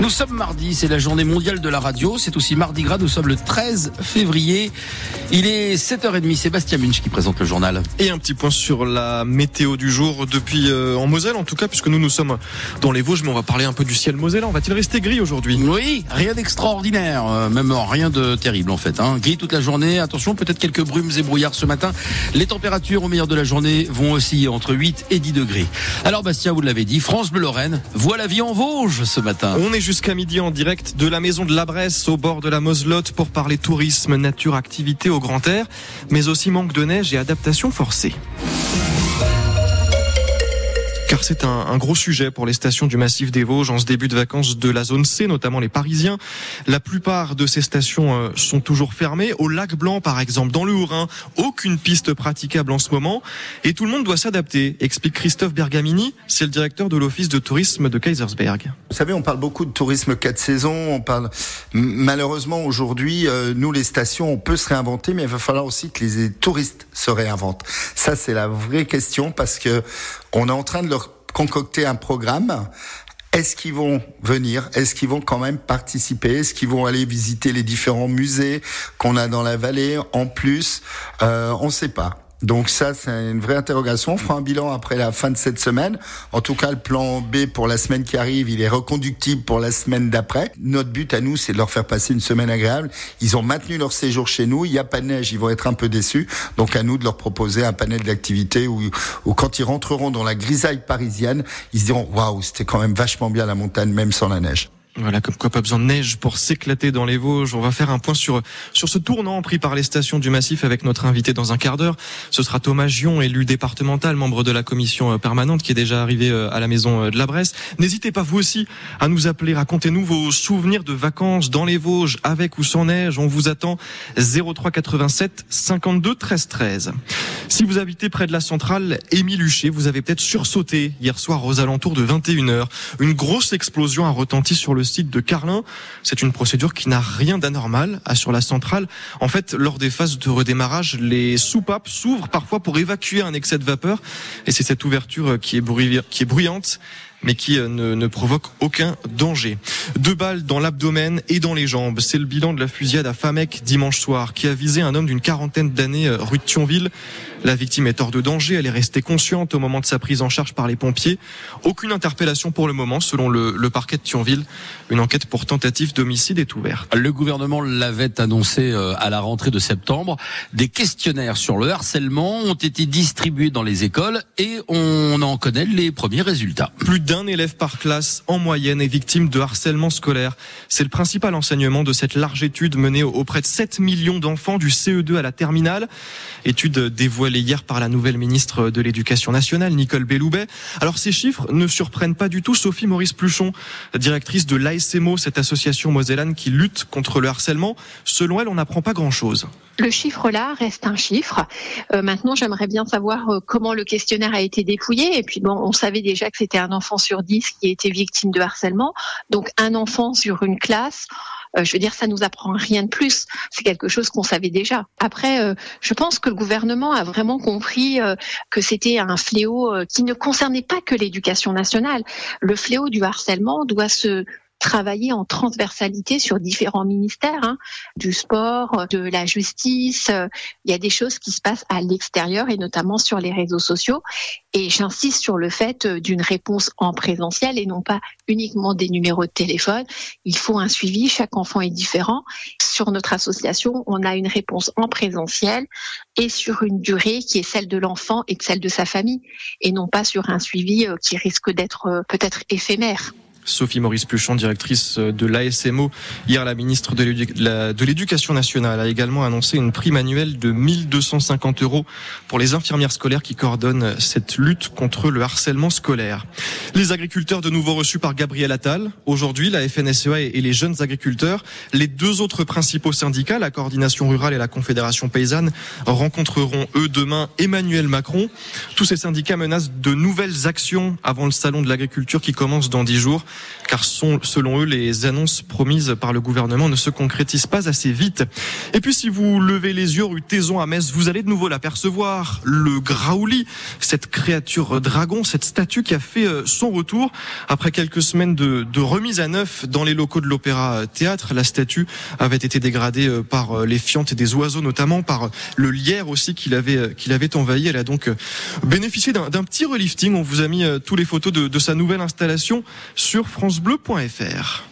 Nous sommes mardi, c'est la journée mondiale de la radio, c'est aussi mardi gras, nous sommes le 13 février. Il est 7h30, Sébastien Munch qui présente le journal. Et un petit point sur la météo du jour depuis euh, en Moselle en tout cas, puisque nous nous sommes dans les Vosges, mais on va parler un peu du ciel mosellan. Va-t-il rester gris aujourd'hui? Oui, rien d'extraordinaire, euh, même rien de terrible en fait. Hein. Gris toute la journée, attention, peut-être quelques brumes et brouillards ce matin. Les températures au meilleur de la journée vont aussi entre 8 et 10 degrés. Alors Bastien, vous l'avez dit, France Bleu Lorraine, voit la vie en Vosges ce matin. On est jusqu'à midi en direct de la maison de la Bresse au bord de la Moselotte pour parler tourisme, nature, activité au grand air, mais aussi manque de neige et adaptation forcée car c'est un, un, gros sujet pour les stations du massif des Vosges en ce début de vacances de la zone C, notamment les Parisiens. La plupart de ces stations euh, sont toujours fermées. Au lac Blanc, par exemple, dans le Haut-Rhin, aucune piste praticable en ce moment. Et tout le monde doit s'adapter, explique Christophe Bergamini, c'est le directeur de l'office de tourisme de Kaisersberg. Vous savez, on parle beaucoup de tourisme quatre saisons. On parle malheureusement aujourd'hui, euh, nous les stations, on peut se réinventer, mais il va falloir aussi que les touristes se réinventent. Ça, c'est la vraie question parce que on est en train de leur concocter un programme. Est-ce qu'ils vont venir? Est-ce qu'ils vont quand même participer? Est-ce qu'ils vont aller visiter les différents musées qu'on a dans la vallée? En plus, euh, on ne sait pas. Donc ça, c'est une vraie interrogation. On fera un bilan après la fin de cette semaine. En tout cas, le plan B pour la semaine qui arrive, il est reconductible pour la semaine d'après. Notre but à nous, c'est de leur faire passer une semaine agréable. Ils ont maintenu leur séjour chez nous. Il n'y a pas de neige, ils vont être un peu déçus. Donc à nous de leur proposer un panel d'activités où, où quand ils rentreront dans la grisaille parisienne, ils se diront waouh, c'était quand même vachement bien la montagne, même sans la neige. Voilà, comme quoi pas besoin de neige pour s'éclater dans les Vosges. On va faire un point sur sur ce tournant pris par les stations du massif avec notre invité dans un quart d'heure. Ce sera Thomas Gion, élu départemental, membre de la commission euh, permanente, qui est déjà arrivé euh, à la maison euh, de la Bresse. N'hésitez pas vous aussi à nous appeler, racontez-nous vos souvenirs de vacances dans les Vosges, avec ou sans neige. On vous attend 03 87 52 13 13. Si vous habitez près de la centrale Émile Huchet, vous avez peut-être sursauté hier soir aux alentours de 21h. Une grosse explosion a retenti sur le site de Carlin. C'est une procédure qui n'a rien d'anormal, assure la centrale. En fait, lors des phases de redémarrage, les soupapes s'ouvrent parfois pour évacuer un excès de vapeur. Et c'est cette ouverture qui est, qui est bruyante mais qui euh, ne, ne, provoque aucun danger. Deux balles dans l'abdomen et dans les jambes. C'est le bilan de la fusillade à Famec dimanche soir qui a visé un homme d'une quarantaine d'années euh, rue de Thionville. La victime est hors de danger. Elle est restée consciente au moment de sa prise en charge par les pompiers. Aucune interpellation pour le moment selon le, le parquet de Thionville. Une enquête pour tentative d'homicide est ouverte. Le gouvernement l'avait annoncé euh, à la rentrée de septembre. Des questionnaires sur le harcèlement ont été distribués dans les écoles et on en connaît les premiers résultats. Plus d'un élève par classe en moyenne est victime de harcèlement scolaire. C'est le principal enseignement de cette large étude menée auprès de 7 millions d'enfants du CE2 à la terminale. Étude dévoilée hier par la nouvelle ministre de l'Éducation nationale, Nicole Belloubet. Alors ces chiffres ne surprennent pas du tout Sophie Maurice Pluchon, directrice de l'ASMO, cette association mosellane qui lutte contre le harcèlement. Selon elle, on n'apprend pas grand-chose. Le chiffre là reste un chiffre. Euh, maintenant, j'aimerais bien savoir euh, comment le questionnaire a été dépouillé. Et puis bon, on savait déjà que c'était un enfant sur dix qui était victime de harcèlement. Donc un enfant sur une classe, euh, je veux dire, ça nous apprend rien de plus. C'est quelque chose qu'on savait déjà. Après, je pense que le gouvernement a vraiment compris que c'était un fléau qui ne concernait pas que l'éducation nationale. Le fléau du harcèlement doit se travailler en transversalité sur différents ministères, hein, du sport, de la justice. Il y a des choses qui se passent à l'extérieur et notamment sur les réseaux sociaux. Et j'insiste sur le fait d'une réponse en présentiel et non pas uniquement des numéros de téléphone. Il faut un suivi, chaque enfant est différent. Sur notre association, on a une réponse en présentiel et sur une durée qui est celle de l'enfant et celle de sa famille et non pas sur un suivi qui risque d'être peut-être éphémère. Sophie Maurice Pluchon, directrice de l'ASMO. Hier, la ministre de l'Éducation nationale a également annoncé une prime annuelle de 1250 euros pour les infirmières scolaires qui coordonnent cette lutte contre le harcèlement scolaire. Les agriculteurs de nouveau reçus par Gabriel Attal. Aujourd'hui, la FNSEA et les jeunes agriculteurs, les deux autres principaux syndicats, la coordination rurale et la confédération paysanne, rencontreront eux demain Emmanuel Macron. Tous ces syndicats menacent de nouvelles actions avant le salon de l'agriculture qui commence dans dix jours. Car selon eux, les annonces promises par le gouvernement ne se concrétisent pas assez vite. Et puis si vous levez les yeux rue Taison à Metz, vous allez de nouveau l'apercevoir, le Graouli, cette créature dragon, cette statue qui a fait euh, son retour après quelques semaines de, remise à neuf dans les locaux de l'Opéra Théâtre. La statue avait été dégradée euh, par les fientes des oiseaux, notamment par le lierre aussi qu'il avait, qu'il avait envahi. Elle a donc bénéficié d'un petit relifting. On vous a mis tous les photos de, de sa nouvelle installation sur francebleu.fr.